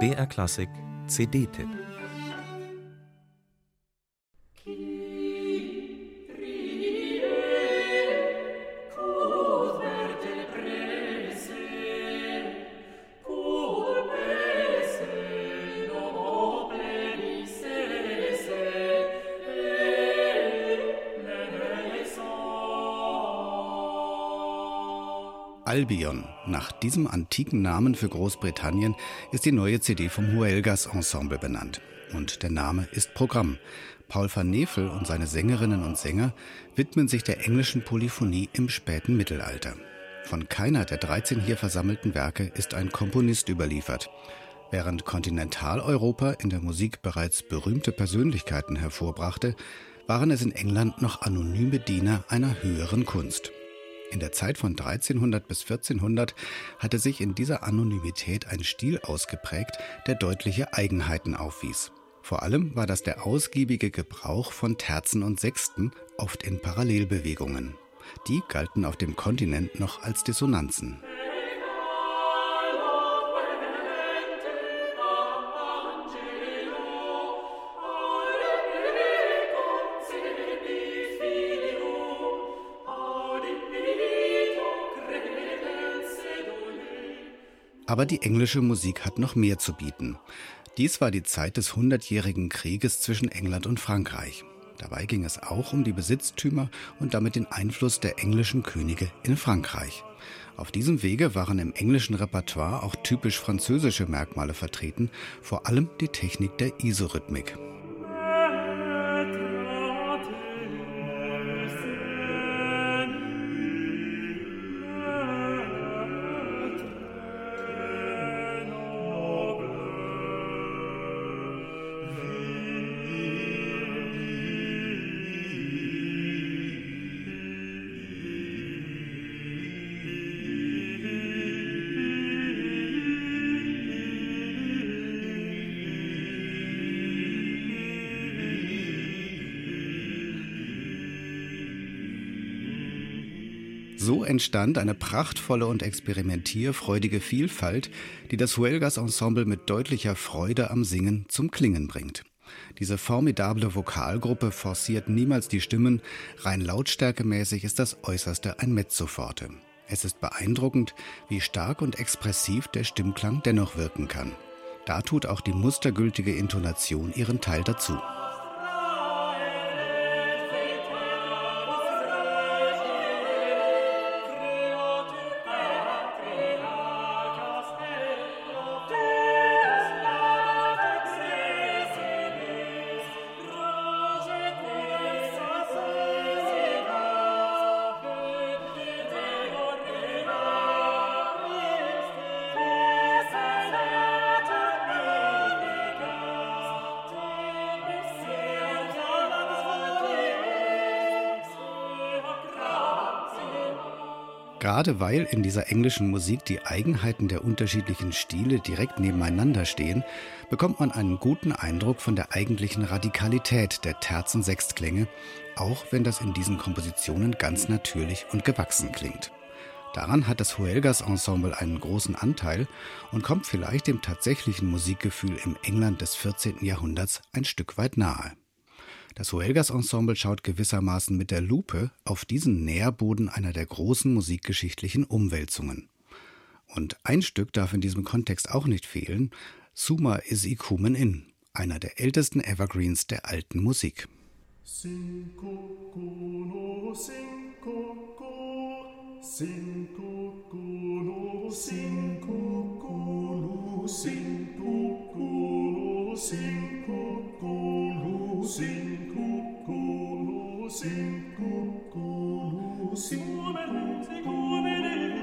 BR Klassik CD-Tipp Albion. Nach diesem antiken Namen für Großbritannien ist die neue CD vom Huelgas Ensemble benannt. Und der Name ist Programm. Paul van Nevel und seine Sängerinnen und Sänger widmen sich der englischen Polyphonie im späten Mittelalter. Von keiner der 13 hier versammelten Werke ist ein Komponist überliefert. Während Kontinentaleuropa in der Musik bereits berühmte Persönlichkeiten hervorbrachte, waren es in England noch anonyme Diener einer höheren Kunst. In der Zeit von 1300 bis 1400 hatte sich in dieser Anonymität ein Stil ausgeprägt, der deutliche Eigenheiten aufwies. Vor allem war das der ausgiebige Gebrauch von Terzen und Sechsten, oft in Parallelbewegungen. Die galten auf dem Kontinent noch als Dissonanzen. Aber die englische Musik hat noch mehr zu bieten. Dies war die Zeit des Hundertjährigen Krieges zwischen England und Frankreich. Dabei ging es auch um die Besitztümer und damit den Einfluss der englischen Könige in Frankreich. Auf diesem Wege waren im englischen Repertoire auch typisch französische Merkmale vertreten, vor allem die Technik der Isorhythmik. So entstand eine prachtvolle und experimentierfreudige Vielfalt, die das Huelgas Ensemble mit deutlicher Freude am Singen zum Klingen bringt. Diese formidable Vokalgruppe forciert niemals die Stimmen, rein lautstärkemäßig ist das Äußerste ein Mezzoforte. Es ist beeindruckend, wie stark und expressiv der Stimmklang dennoch wirken kann. Da tut auch die mustergültige Intonation ihren Teil dazu. Gerade weil in dieser englischen Musik die Eigenheiten der unterschiedlichen Stile direkt nebeneinander stehen, bekommt man einen guten Eindruck von der eigentlichen Radikalität der Terzen Sechstklänge, auch wenn das in diesen Kompositionen ganz natürlich und gewachsen klingt. Daran hat das Huelgas Ensemble einen großen Anteil und kommt vielleicht dem tatsächlichen Musikgefühl im England des 14. Jahrhunderts ein Stück weit nahe. Das Huelgas Ensemble schaut gewissermaßen mit der Lupe auf diesen Nährboden einer der großen musikgeschichtlichen Umwälzungen. Und ein Stück darf in diesem Kontext auch nicht fehlen, Suma is Ikumen In, einer der ältesten Evergreens der alten Musik. Sinkukuno,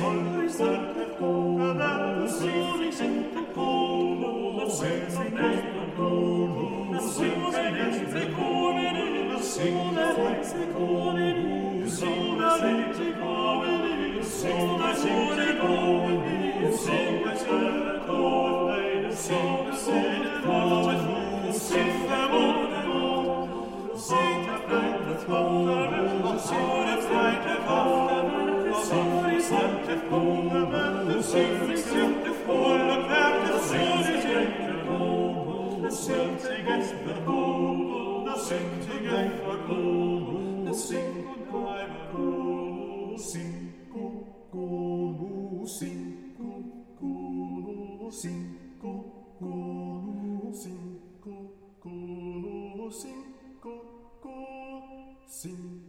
Sing, sing, sing, sing, Segen der Bogen, das singt Segen der Bogen, das singt der the sing gu gu sing gu gu sing gu gu sing gu gu sing gu gu sing